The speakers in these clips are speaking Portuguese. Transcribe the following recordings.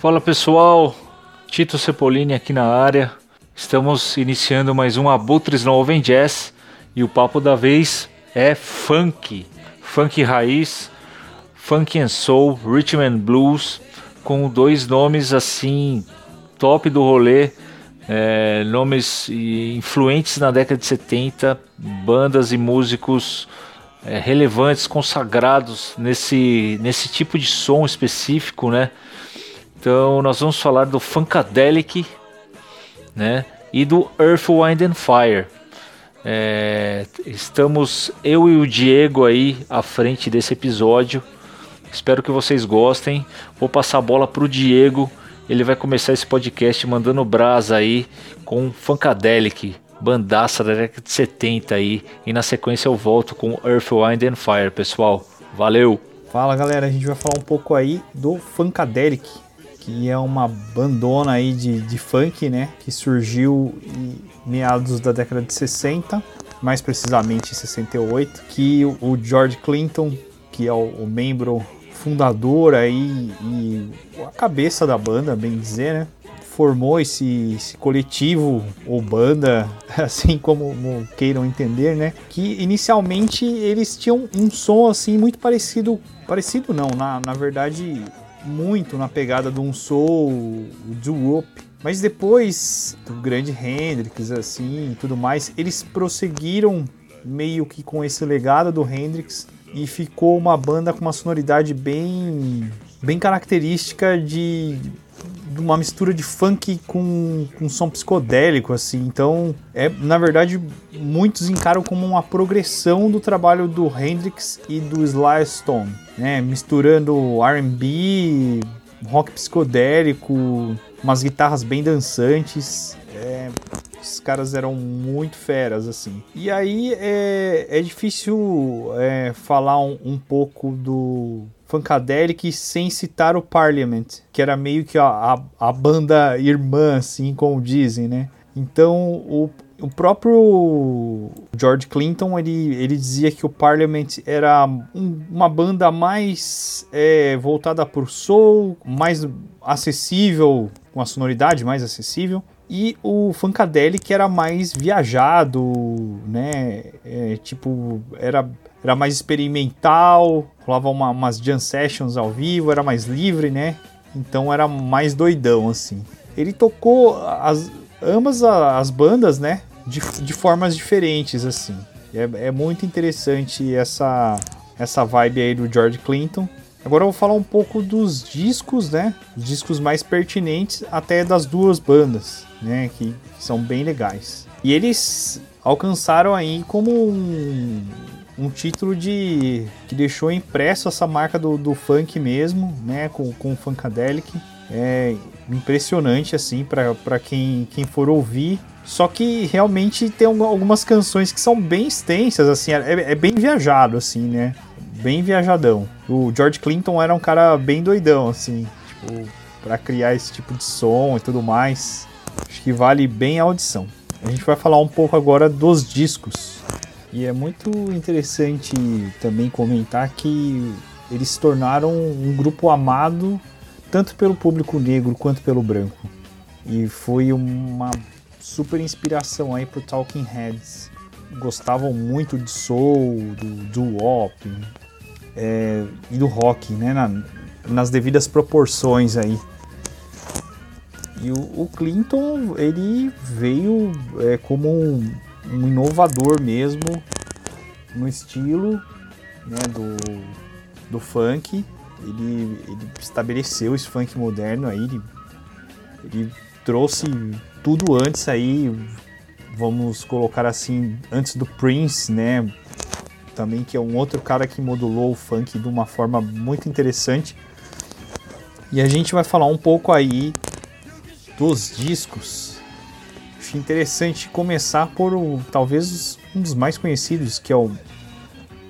Fala pessoal, Tito Cepolini aqui na área. Estamos iniciando mais um Abutres no Oven Jazz e o papo da vez é funk, funk raiz, funk and soul, rhythm and blues, com dois nomes assim top do rolê, é, nomes influentes na década de 70, bandas e músicos é, relevantes, consagrados nesse, nesse tipo de som específico, né? Então nós vamos falar do Funkadelic, né? E do Earth, Wind and Fire. É, estamos eu e o Diego aí à frente desse episódio. Espero que vocês gostem. Vou passar a bola pro Diego. Ele vai começar esse podcast mandando brasa aí com Funkadelic, bandaça da década de 70 aí. E na sequência eu volto com Earth, Wind and Fire, pessoal. Valeu! Fala galera, a gente vai falar um pouco aí do Funkadelic, que é uma bandona aí de, de funk, né? Que surgiu em meados da década de 60, mais precisamente em 68, que o George Clinton, que é o, o membro fundador aí e a cabeça da banda, bem dizer, né? Formou esse, esse coletivo ou banda, assim como, como, queiram entender, né? Que inicialmente eles tinham um som assim muito parecido, parecido não, na, na verdade muito na pegada de um soul, do whoop. Mas depois do grande Hendrix, assim, tudo mais, eles prosseguiram meio que com esse legado do Hendrix e ficou uma banda com uma sonoridade bem, bem característica de, de uma mistura de funk com, com som psicodélico, assim. Então, é na verdade, muitos encaram como uma progressão do trabalho do Hendrix e do Sly Stone né? Misturando R&B, rock psicodélico, umas guitarras bem dançantes. É, os caras eram muito feras, assim. E aí é, é difícil é, falar um, um, pouco do Funkadelic sem citar o Parliament, que era meio que a, a, a banda irmã, assim, como dizem, né? Então, o, o próprio George Clinton ele, ele dizia que o Parliament era um, uma banda mais é, voltada por soul, mais acessível, com a sonoridade mais acessível, e o Funkadelic era mais viajado, né? É, tipo, era, era mais experimental, rolava uma, umas jam sessions ao vivo, era mais livre, né? Então era mais doidão, assim. Ele tocou as, ambas as bandas, né? de, de formas diferentes, assim. É, é muito interessante essa, essa vibe aí do George Clinton. Agora eu vou falar um pouco dos discos, né? Os discos mais pertinentes até das duas bandas, né? Que, que são bem legais. E eles alcançaram aí como um, um título de que deixou impresso essa marca do, do funk mesmo, né? Com, com o Funkadelic. É impressionante assim para quem, quem for ouvir só que realmente tem algumas canções que são bem extensas, assim, é, é bem viajado, assim, né? Bem viajadão. O George Clinton era um cara bem doidão, assim, tipo, pra criar esse tipo de som e tudo mais. Acho que vale bem a audição. A gente vai falar um pouco agora dos discos. E é muito interessante também comentar que eles se tornaram um grupo amado tanto pelo público negro quanto pelo branco. E foi uma super inspiração aí pro Talking Heads. Gostavam muito de soul, do, do wop é, e do rock, né? Na, nas devidas proporções aí. E o, o Clinton, ele veio é, como um, um, inovador mesmo no estilo né, do, do funk. Ele, ele estabeleceu esse funk moderno aí, ele, ele trouxe tudo antes aí, vamos colocar assim, antes do Prince, né? Também que é um outro cara que modulou o funk de uma forma muito interessante. E a gente vai falar um pouco aí dos discos. Acho interessante começar por o, talvez um dos mais conhecidos, que é o,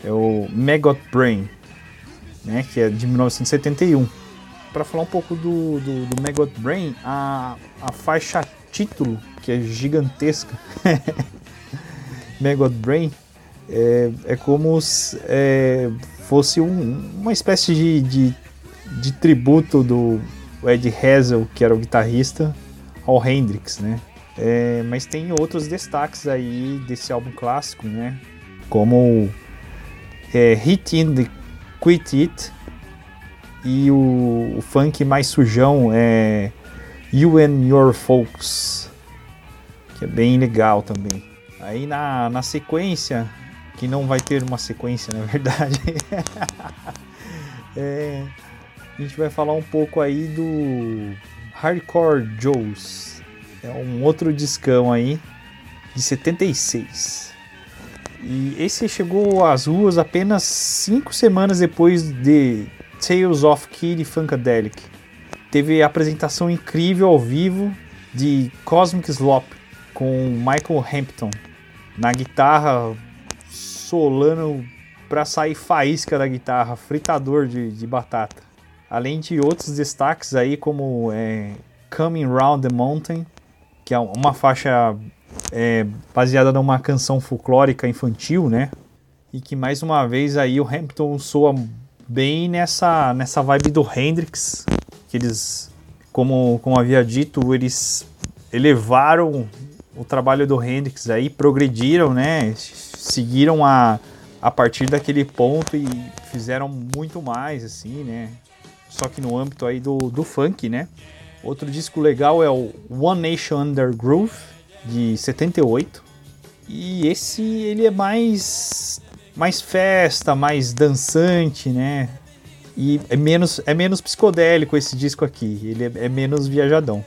é o Maggot Brain, né, que é de 1971. Para falar um pouco do, do, do Maggot Brain, a, a faixa título, que é gigantesca, Megot Brain, é, é como se é, fosse um, uma espécie de, de, de, tributo do, Ed Hazel, que era o guitarrista, ao Hendrix, né? É, mas tem outros destaques aí desse álbum clássico, né? Como é, Hit in the Quit It e o, o funk mais sujão é You and Your Folks, que é bem legal também. Aí na, na sequência, que não vai ter uma sequência na verdade, é, a gente vai falar um pouco aí do Hardcore Joes. É um outro discão aí de 76. E esse chegou às ruas apenas cinco semanas depois de Tales of Kid Funkadelic. Teve a apresentação incrível ao vivo de Cosmic Slop com Michael Hampton na guitarra, solando para sair faísca da guitarra, fritador de, de batata. Além de outros destaques aí como é, Coming Round the Mountain, que é uma faixa é, baseada numa canção folclórica infantil, né? E que mais uma vez aí o Hampton soa bem nessa, nessa vibe do Hendrix, que eles, como, como havia dito, eles elevaram o trabalho do Hendrix aí, progrediram, né? Seguiram a, a partir daquele ponto e fizeram muito mais, assim, né? Só que no âmbito aí do, do funk, né? Outro disco legal é o One Nation Under Groove, de 78. E esse ele é mais mais festa, mais dançante, né? E é menos é menos psicodélico esse disco aqui, ele é, é menos viajadão.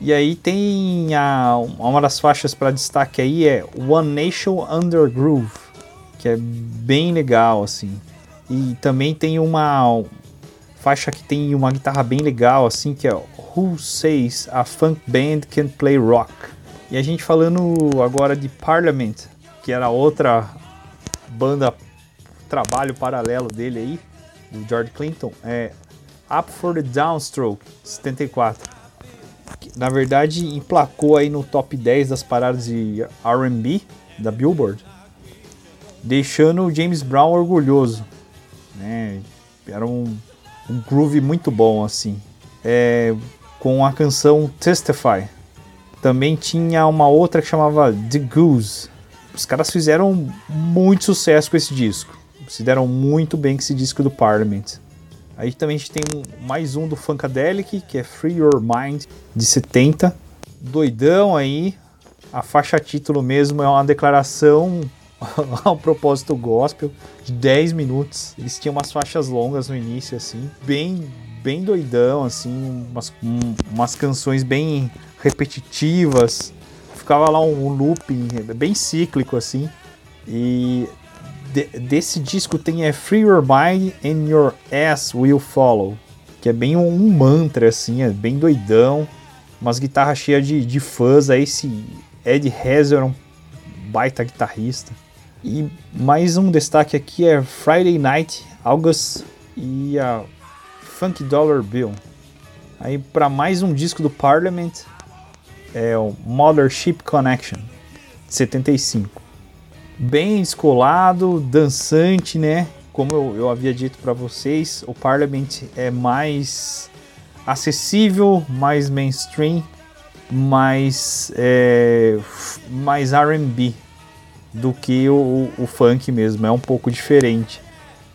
E aí tem a, uma das faixas para destaque aí é One Nation Under Groove, que é bem legal assim. E também tem uma faixa que tem uma guitarra bem legal assim, que é Who Says a Funk Band Can Play Rock. E a gente falando agora de Parliament, que era outra banda, trabalho paralelo dele aí, do George Clinton, é Up for the Downstroke, 74. Que, na verdade, emplacou aí no top 10 das paradas de R&B da Billboard, deixando o James Brown orgulhoso, né? Era um, um groove muito bom assim, é, com a canção Testify também tinha uma outra que chamava The Goose. Os caras fizeram muito sucesso com esse disco. Se deram muito bem com esse disco do Parliament. Aí também a gente tem mais um do Funkadelic, que é Free Your Mind, de 70. Doidão aí. A faixa título mesmo é uma declaração ao propósito gospel de 10 minutos. Eles tinham umas faixas longas no início, assim, bem, bem doidão, assim, umas, um, umas canções bem repetitivas. Ficava lá um, looping bem cíclico assim. E de, desse disco tem é Free Your Mind and Your Ass Will Follow. Que é bem um, um mantra assim, é bem doidão. Umas guitarras cheias de, de fãs. Aí esse Ed Hazel era um baita guitarrista. E mais um destaque aqui é Friday Night August e a Funky Dollar Bill. Aí para mais um disco do Parliament, é o Mothership Connection, 75. Bem descolado, dançante, né? Como eu, eu havia dito para vocês, o Parliament é mais acessível, mais mainstream, mais, é, mais R&B do que o, o funk mesmo, é um pouco diferente.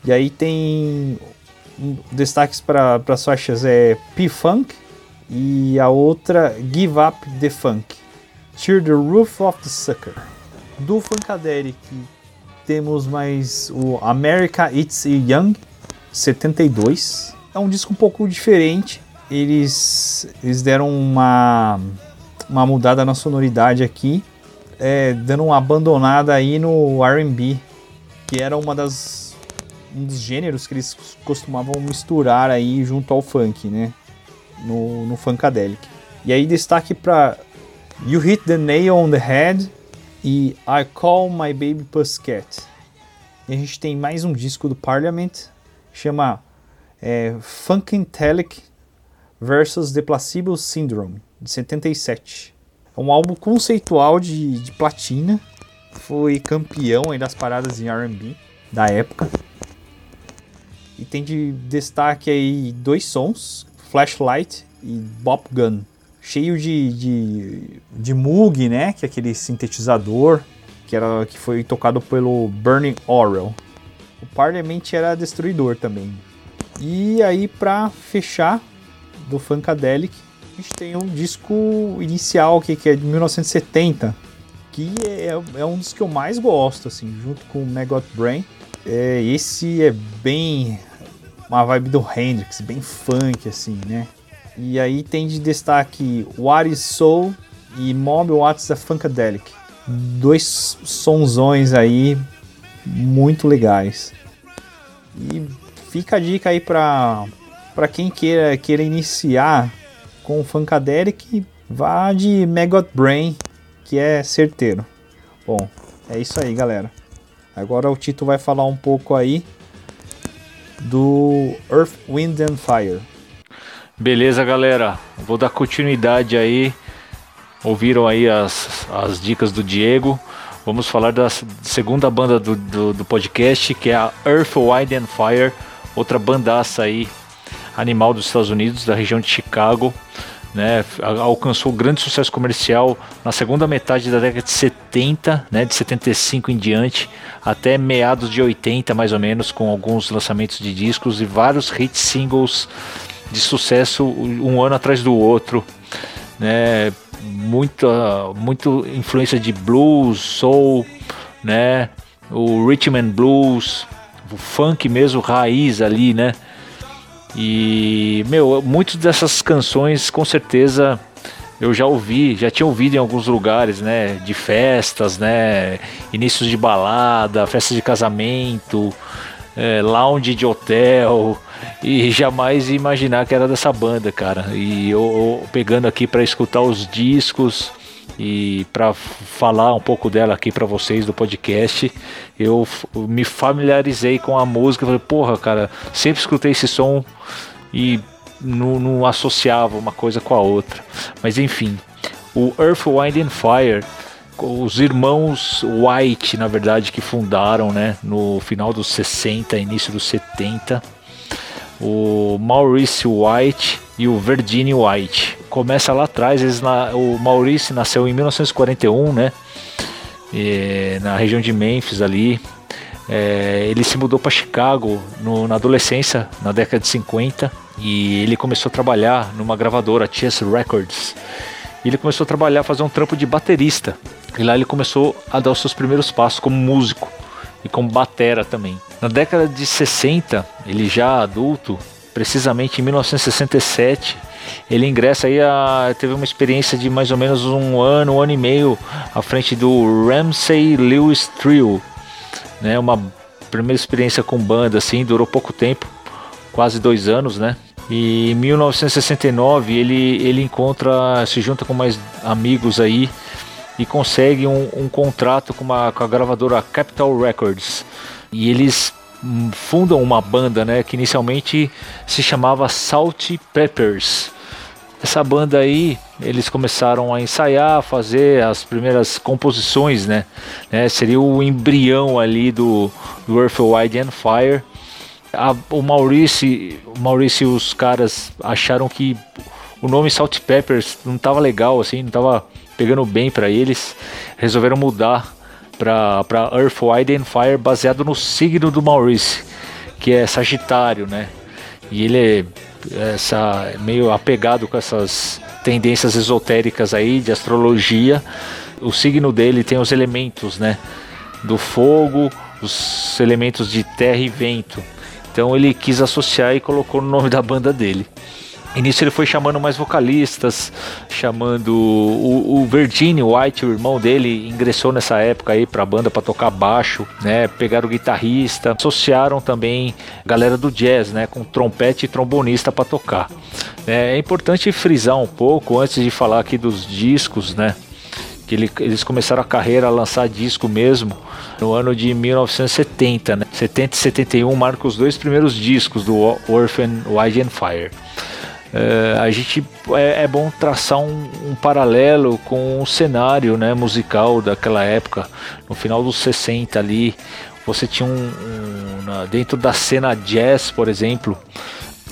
E aí tem destaques para as faixas é P-Funk, e a outra Give Up the Funk. Tear the Roof of the Sucker. Do Funkadelic temos mais o America It's Young 72. É um disco um pouco diferente. Eles, eles deram uma, uma mudada na sonoridade aqui, é, dando uma abandonada aí no R&B, que era uma das um dos gêneros que eles costumavam misturar aí junto ao funk, né? no, no Funkadelic. E aí destaque para You Hit the Nail on the Head e I Call My Baby Pussycat. E a gente tem mais um disco do Parliament, chama é, Funkadelic versus The Placebo Syndrome, de 77. É um álbum conceitual de, de platina, foi campeão aí das paradas de R&B da época. E tem de destaque aí dois sons, Flashlight e Bop Gun. Cheio de, de, de Moog, né? Que é aquele sintetizador que, era, que foi tocado pelo Bernie Orwell. O Parliament era destruidor também. E aí, para fechar do Funkadelic, a gente tem um disco inicial aqui, que é de 1970, que é, é um dos que eu mais gosto, assim, junto com o Megot Brain. É, esse é bem uma vibe do Hendrix, bem funk, assim, né? E aí tem de destaque What Is Soul e Mob What's a Funkadelic. Dois sonzões aí muito legais. E fica a dica aí para quem queira, queira iniciar com o Funkadelic, vá de Megot Brain, que é certeiro. Bom, é isso aí, galera. Agora o Tito vai falar um pouco aí do Earth, Wind and Fire. Beleza, galera. Vou dar continuidade aí. Ouviram aí as, as dicas do Diego. Vamos falar da segunda banda do, do, do podcast, que é a Earth, Wind and Fire, outra bandaça aí, animal dos Estados Unidos, da região de Chicago né, alcançou grande sucesso comercial na segunda metade da década de 70, né, de 75 em diante, até meados de 80 mais ou menos, com alguns lançamentos de discos e vários hit singles de sucesso um ano atrás do outro, né, muita, muito influência de blues, soul, né, o rhythm and blues, o funk mesmo raiz ali, né, e, meu, muitas dessas canções com certeza eu já ouvi, já tinha ouvido em alguns lugares, né? De festas, né? Inícios de balada, festas de casamento, é, lounge de hotel. E jamais imaginar que era dessa banda, cara. E eu, eu pegando aqui para escutar os discos e para falar um pouco dela aqui para vocês do podcast, eu me familiarizei com a música. Falei, porra, cara, sempre escutei esse som e não, não associava uma coisa com a outra. Mas enfim, o Earth, Wind and Fire os irmãos White, na verdade, que fundaram, né, no final dos 60, início dos 70, o Maurice White e o Virginie White. Começa lá atrás, eles na, o Maurice nasceu em 1941, né? E, na região de Memphis ali. É, ele se mudou para Chicago no, na adolescência, na década de 50, e ele começou a trabalhar numa gravadora, Chess Records. E ele começou a trabalhar, fazer um trampo de baterista. E lá ele começou a dar os seus primeiros passos como músico e como batera também. Na década de 60, ele já adulto, precisamente em 1967, ele ingressa aí a teve uma experiência de mais ou menos um ano, um ano e meio à frente do Ramsey Lewis Trio, né? Uma primeira experiência com banda assim, durou pouco tempo, quase dois anos, né? E em 1969 ele ele encontra, se junta com mais amigos aí e consegue um, um contrato com, uma, com a gravadora Capitol Records e eles hum, fundam uma banda, né, que inicialmente se chamava Salt Peppers. Essa banda aí, eles começaram a ensaiar, fazer as primeiras composições, né? né seria o embrião ali do, do Earth, Wind and Fire. A, o Maurício, Maurício e os caras acharam que o nome Salt Peppers não estava legal, assim, não estava pegando bem para eles. Resolveram mudar para Earth, Wind and Fire baseado no signo do Maurice, que é Sagitário, né? E ele é essa, meio apegado com essas tendências esotéricas aí de astrologia. O signo dele tem os elementos, né? Do fogo, os elementos de terra e vento. Então ele quis associar e colocou no nome da banda dele. Início ele foi chamando mais vocalistas, chamando o, o Virginia White, o irmão dele, ingressou nessa época aí pra banda para tocar baixo, né? Pegaram o guitarrista, associaram também galera do jazz, né? Com trompete e trombonista para tocar. É, é importante frisar um pouco antes de falar aqui dos discos, né? que ele, eles começaram a carreira a lançar disco mesmo no ano de 1970, né? 70 e 71 marcam os dois primeiros discos do Orphan Wide and Fire. Uh, a gente é, é bom traçar um, um, paralelo com o cenário né, musical daquela época, no final dos 60 ali. Você tinha um, um dentro da cena jazz, por exemplo,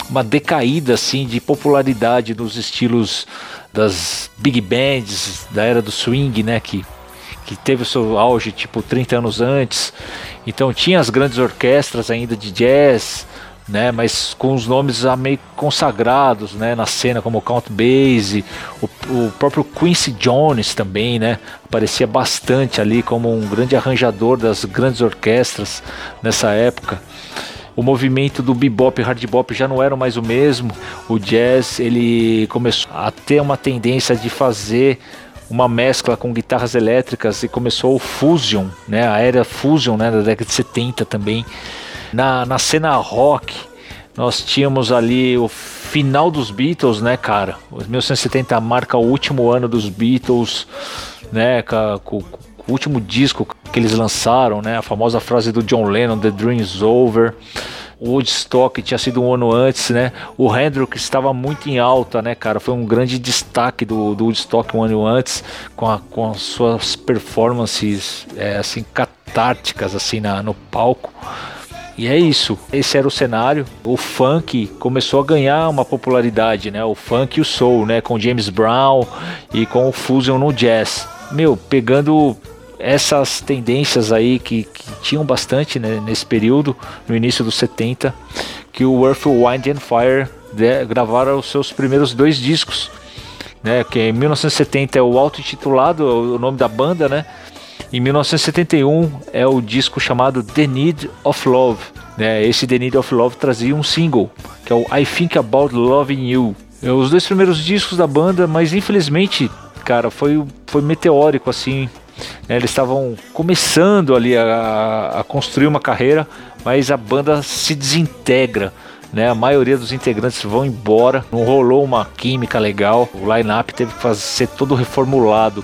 uma decaída assim de popularidade nos estilos das big bands da era do swing, né, que que teve o seu auge tipo 30 anos antes. Então tinha as grandes orquestras ainda de jazz, né, mas com os nomes meio consagrados, né, na cena como Count Basie, o, o, próprio Quincy Jones também, né, aparecia bastante ali como um grande arranjador das grandes orquestras nessa época. O movimento do bebop e hard bop já não era mais o mesmo. O jazz ele começou a ter uma tendência de fazer uma mescla com guitarras elétricas e começou o fusion, né, a era fusion, né, da década de 70 também na, na cena rock, nós tínhamos ali o final dos Beatles, né, cara? O 1970 marca o último ano dos Beatles, né, com, com, o último disco que eles lançaram, né? A famosa frase do John Lennon, The Dream's Over. O Woodstock tinha sido um ano antes, né? O Hendrix estava muito em alta, né, cara? Foi um grande destaque do, do Woodstock um ano antes, com, a, com as suas performances, é, assim, catárticas, assim, na, no palco. E é isso. Esse era o cenário. O funk começou a ganhar uma popularidade, né? O funk e o soul, né? Com James Brown e com o fusion no jazz. Meu, pegando essas tendências aí que, que tinham bastante né, nesse período, no início dos 70, que o Earth, Wind and Fire de, gravaram os seus primeiros dois discos, né? Que em 1970 é o auto-intitulado, o nome da banda, né? Em 1971 é o disco chamado The Need of Love. Né? Esse The Need of Love trazia um single, que é o I Think About Loving You. É os dois primeiros discos da banda, mas infelizmente, cara, foi, foi meteórico assim. Né? Eles estavam começando ali a, a construir uma carreira, mas a banda se desintegra. Né, a maioria dos integrantes vão embora, não rolou uma química legal, o line-up teve que fazer, ser todo reformulado.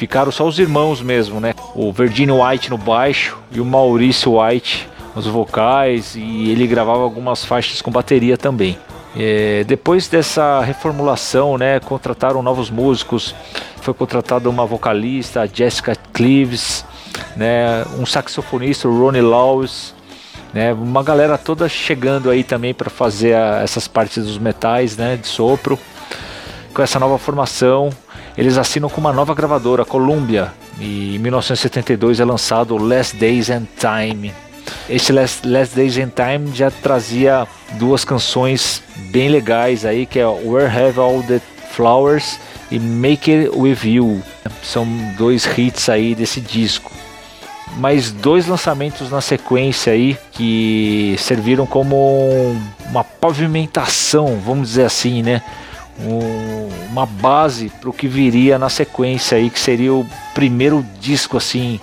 Ficaram só os irmãos mesmo, né? O Virginia White no baixo e o Maurício White nos vocais e ele gravava algumas faixas com bateria também. É, depois dessa reformulação, né, contrataram novos músicos. Foi contratada uma vocalista, Jessica Cleaves, né, um saxofonista, Ronnie Lawes, né, uma galera toda chegando aí também para fazer a, essas partes dos metais, né, de sopro. Com essa nova formação, eles assinam com uma nova gravadora, Columbia, e em 1972 é lançado Last Days and Time. Esse Last, Last Days and Time já trazia duas canções bem legais aí, que é Where Have All the Flowers e Make It With You. São dois hits aí desse disco. Mais dois lançamentos na sequência aí que serviram como uma pavimentação, vamos dizer assim, né? Um, uma base para o que viria na sequência aí, que seria o primeiro disco assim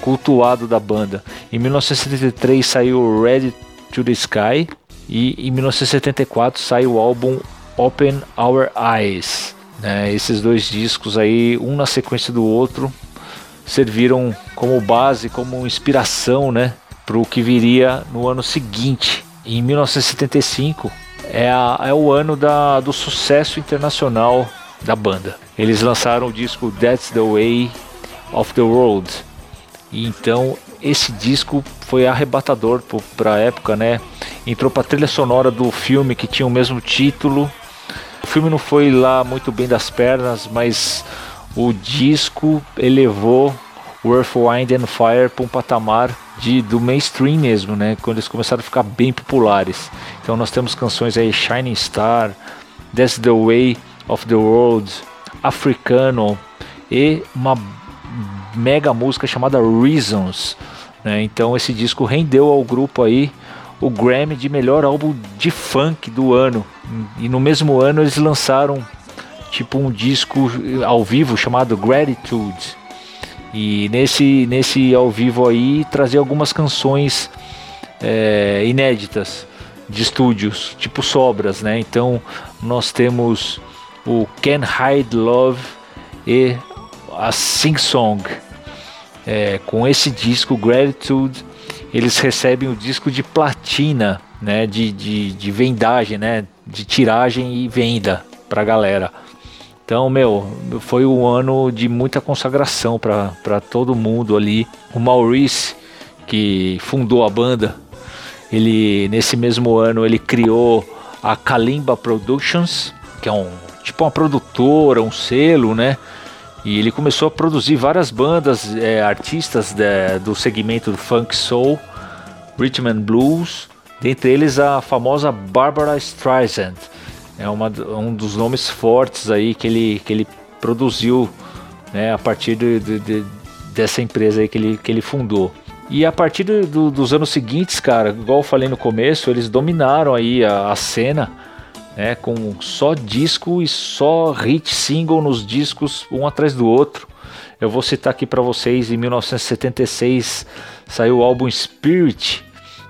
cultuado da banda. Em 1973 saiu Ready to the Sky e em 1974 saiu o álbum Open Our Eyes. Né? Esses dois discos aí, um na sequência do outro, serviram como base, como inspiração, né, para o que viria no ano seguinte. Em 1975 é, a, é o ano da, do sucesso internacional da banda. Eles lançaram o disco That's the Way of the World. E então esse disco foi arrebatador para a época, né? Entrou para trilha sonora do filme que tinha o mesmo título. O filme não foi lá muito bem das pernas, mas o disco elevou o Earth, Wind and Fire para um patamar de, do mainstream mesmo, né? Quando eles começaram a ficar bem populares. Então nós temos canções aí Shining Star, That's the Way of the World, Africano e uma mega música chamada Reasons. Né? Então esse disco rendeu ao grupo aí o Grammy de melhor álbum de funk do ano. E no mesmo ano eles lançaram tipo um disco ao vivo chamado Gratitude e nesse, nesse ao vivo aí trazer algumas canções é, inéditas de estúdios, tipo sobras, né? Então nós temos o Can Hide Love e a Sing Song. É, com esse disco Gratitude, eles recebem o disco de platina, né? De, de, de vendagem, né? De tiragem e venda pra galera. Então, meu, foi um ano de muita consagração para todo mundo ali. O Maurice, que fundou a banda, ele nesse mesmo ano ele criou a Kalimba Productions, que é um tipo uma produtora, um selo, né? E ele começou a produzir várias bandas, é, artistas de, do segmento do funk soul, rhythm and blues, dentre eles a famosa Barbara Streisand. É uma, um dos nomes fortes aí que ele, que ele produziu né, a partir de, de, de, dessa empresa aí que ele, que ele fundou. E a partir do, dos anos seguintes, cara, igual eu falei no começo, eles dominaram aí a, a cena né, com só disco e só hit single nos discos um atrás do outro. Eu vou citar aqui para vocês, em 1976 saiu o álbum Spirit,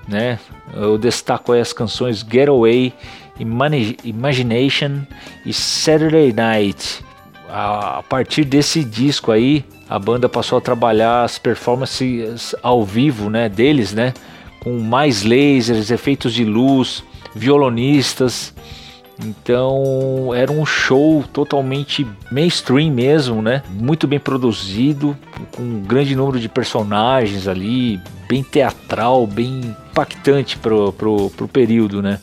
né? Eu destaco aí as canções Getaway, Imagination e Saturday Night. A partir desse disco aí, a banda passou a trabalhar as performances ao vivo, né, deles, né, com mais lasers, efeitos de luz, violonistas então era um show totalmente mainstream mesmo, né? Muito bem produzido, com um grande número de personagens ali, bem teatral, bem impactante pro, pro, pro período, né?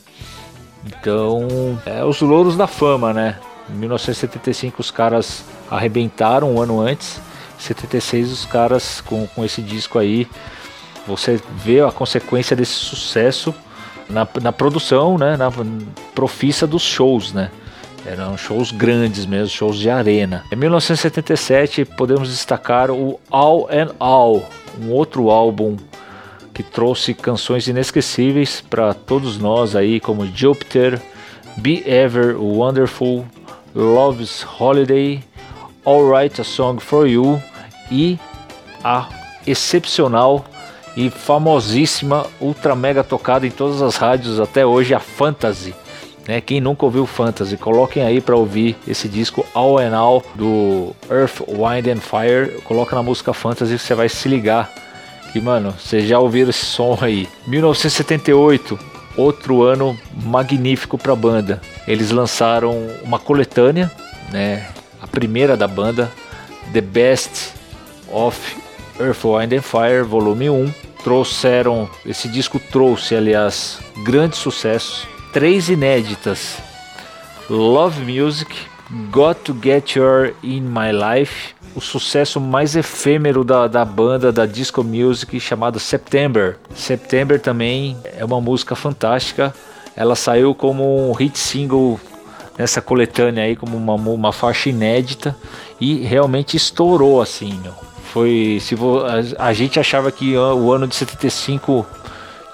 Então, é os louros da fama, né? Em 1975 os caras arrebentaram um ano antes, em 76 os caras com, com esse disco aí, você vê a consequência desse sucesso na, na produção, né, na profissa dos shows, né? Eram shows grandes mesmo, shows de arena. Em 1977 podemos destacar o All and All, um outro álbum que trouxe canções inesquecíveis para todos nós aí, como Jupiter, Be Ever Wonderful, Love's Holiday, Alright a Song for You e a excepcional e famosíssima, ultra mega tocada em todas as rádios até hoje, a Fantasy. Né? Quem nunca ouviu Fantasy, coloquem aí para ouvir esse disco All and All do Earth, Wind and Fire. Coloca na música Fantasy que você vai se ligar. Que mano, vocês já ouviram esse som aí. 1978, outro ano magnífico para a banda. Eles lançaram uma coletânea, né? A primeira da banda, The Best of Earth, Wind and Fire, volume 1 trouxeram, esse disco trouxe, aliás, grandes sucessos, três inéditas: Love Music, Got to Get Your In My Life, o sucesso mais efêmero da, da banda da disco music chamado September. September também é uma música fantástica. Ela saiu como um hit single nessa coletânea aí, como uma, uma faixa inédita e realmente estourou assim, meu. Foi. Se vo, a, a, gente achava que o ano de 75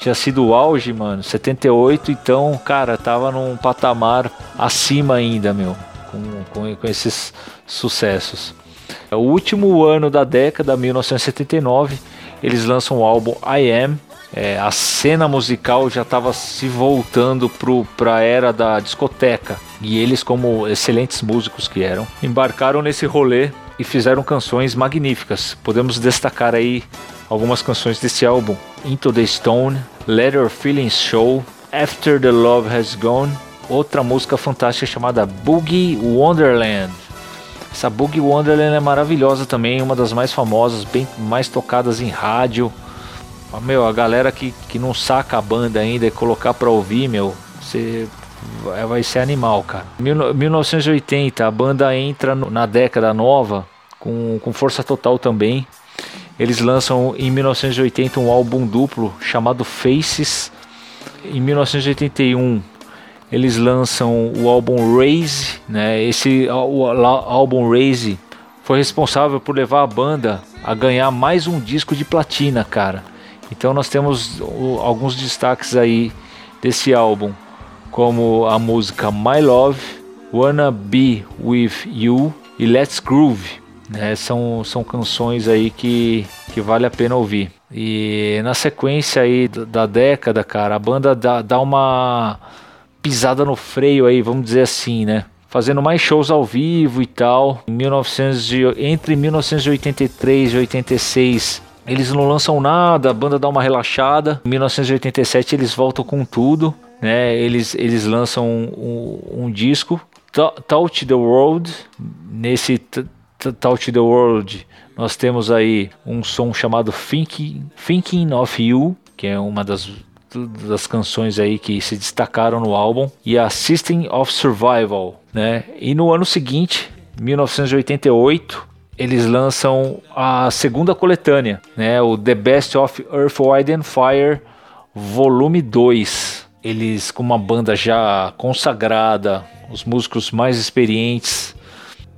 tinha sido o auge, mano. 78, então, cara, tava num patamar acima ainda, meu. Com, com, com esses sucessos. O último ano da década, 1979, eles lançam o álbum I Am. É, a cena musical já estava se voltando para a era da discoteca. E eles, como excelentes músicos que eram, embarcaram nesse rolê e fizeram canções magníficas. Podemos destacar aí algumas canções desse álbum: Into the Stone, Let Your Feelings Show, After the Love Has Gone, outra música fantástica chamada Boogie Wonderland. Essa Boogie Wonderland é maravilhosa também, uma das mais famosas, bem mais tocadas em rádio. Meu, a galera que, que não saca a banda ainda e colocar pra ouvir, meu, você vai ser animal, cara. 1980, a banda entra na década nova com, com força total também. Eles lançam em 1980 um álbum duplo chamado Faces. Em 1981 eles lançam o álbum Raise, né? Esse álbum Raise foi responsável por levar a banda a ganhar mais um disco de platina, cara. Então nós temos alguns destaques aí desse álbum como a música My Love, Wanna Be With You e Let's Groove. Né? São, são canções aí que, que vale a pena ouvir. E na sequência aí da década, cara, a banda dá, dá uma pisada no freio aí, vamos dizer assim, né? Fazendo mais shows ao vivo e tal. Em 1900, entre 1983 e 86 eles não lançam nada, a banda dá uma relaxada. Em 1987 eles voltam com tudo né? Eles, eles lançam um, um, um disco, Touch the World. Nesse Touch the World, nós temos aí um som chamado Thinking, Thinking of You, que é uma das, das canções aí que se destacaram no álbum e a System of Survival, né? E no ano seguinte, 1988, eles lançam a segunda coletânea, né? O The Best of Earth, Wind and Fire, volume 2. Eles com uma banda já consagrada, os músicos mais experientes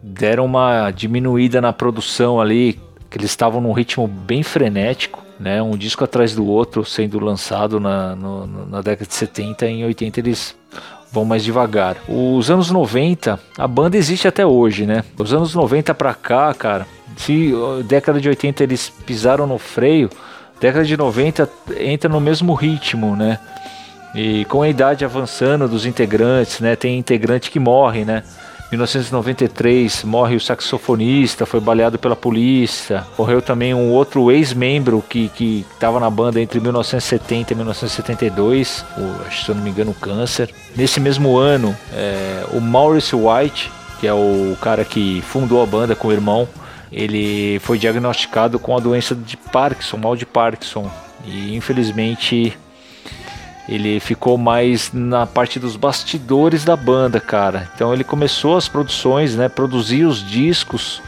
deram uma diminuída na produção ali, que eles estavam num ritmo bem frenético, né? Um disco atrás do outro sendo lançado na, no, na década de 70 e em 80 eles vão mais devagar. Os anos 90, a banda existe até hoje, né? Os anos 90 pra cá, cara, se década de 80 eles pisaram no freio, década de 90 entra no mesmo ritmo, né? E com a idade avançando dos integrantes, né? Tem integrante que morre, né? 1993 morre o saxofonista, foi baleado pela polícia. Morreu também um outro ex-membro que estava na banda entre 1970 e 1972, o, se eu não me engano, câncer. Nesse mesmo ano, é, o Maurice White, que é o cara que fundou a banda com o irmão, ele foi diagnosticado com a doença de Parkinson, mal de Parkinson. E infelizmente ele ficou mais na parte dos bastidores da banda, cara. Então ele começou as produções, né? Produzir os discos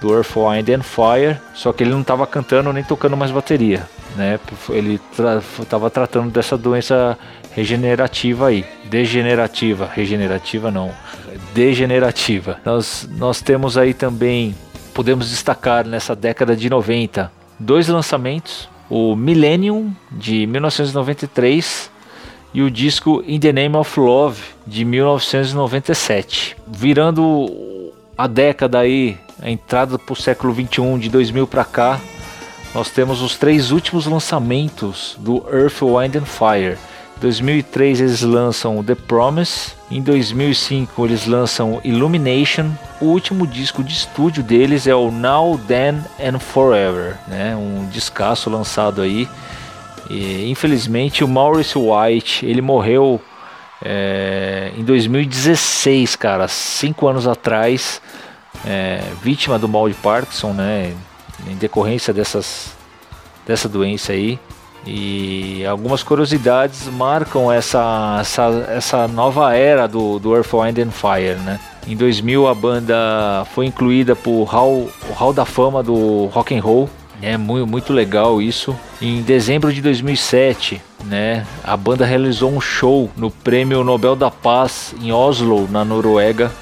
do Earth, Wind and Fire, só que ele não estava cantando nem tocando mais bateria, né? Ele estava tra tratando dessa doença regenerativa aí, degenerativa, regenerativa não, degenerativa. Nós nós temos aí também podemos destacar nessa década de 90 dois lançamentos, o Millennium de 1993 e o disco In the Name of Love de 1997. Virando a década aí, a entrada para o século 21 de 2000 para cá, nós temos os três últimos lançamentos do Earth, Wind and Fire. Em 2003 eles lançam The Promise, em 2005 eles lançam Illumination. O último disco de estúdio deles é o Now, Then and Forever, né? Um descasso lançado aí e, infelizmente o Maurice White ele morreu é, em 2016, cara, cinco anos atrás, é, vítima do mal de Parkinson, né, em decorrência dessas dessa doença aí. E algumas curiosidades marcam essa, essa, essa nova era do, do Earth, Wind and Fire, né? Em 2000 a banda foi incluída por Hall, o Hall da Fama do Rock and Roll é muito, muito legal isso. Em dezembro de 2007, né, a banda realizou um show no Prêmio Nobel da Paz em Oslo, na Noruega,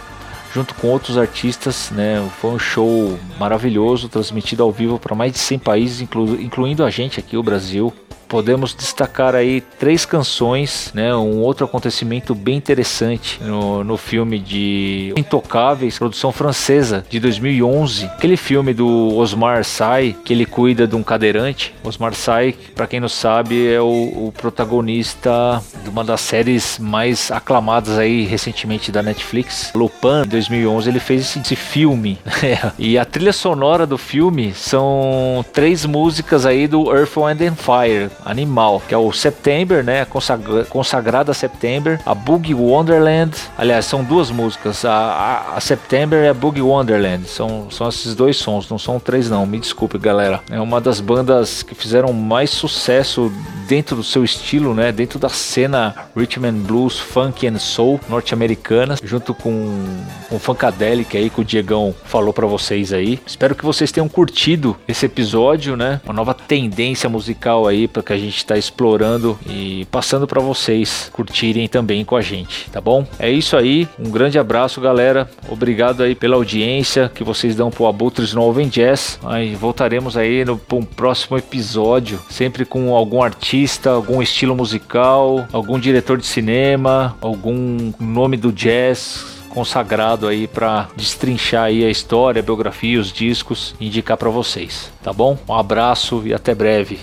junto com outros artistas, né? Foi um show maravilhoso, transmitido ao vivo para mais de 100 países, inclu incluindo a gente aqui, o Brasil podemos destacar aí três canções, né? Um outro acontecimento bem interessante no, no filme de Intocáveis, produção francesa de 2011. Aquele filme do Osmar Sy, que ele cuida de um cadeirante. Osmar Sy, para quem não sabe, é o, o, protagonista de uma das séries mais aclamadas aí recentemente da Netflix, Lupin. Em 2011 ele fez esse, esse filme. e a trilha sonora do filme são três músicas aí do Earth, Wind and Fire animal, que é o September, né? Consagra consagrada September, a Boogie Wonderland. Aliás, são duas músicas. A, a, a, September e a Boogie Wonderland. São, são esses dois sons, não são três, não. Me desculpe, galera. É uma das bandas que fizeram mais sucesso dentro do seu estilo, né? Dentro da cena Rhythm and Blues, Funk and Soul norte-americana, junto com o Funkadelic aí que o Diegão falou para vocês aí. Espero que vocês tenham curtido esse episódio, né? Uma nova tendência musical aí para que a gente está explorando e passando para vocês curtirem também com a gente, tá bom? É isso aí, um grande abraço, galera. Obrigado aí pela audiência que vocês dão pro Abutres no Jazz. Aí voltaremos aí no um próximo episódio, sempre com algum artista, algum estilo musical, algum diretor de cinema, algum nome do jazz consagrado aí para destrinchar aí a história, a biografia, os discos, indicar para vocês, tá bom? Um abraço e até breve.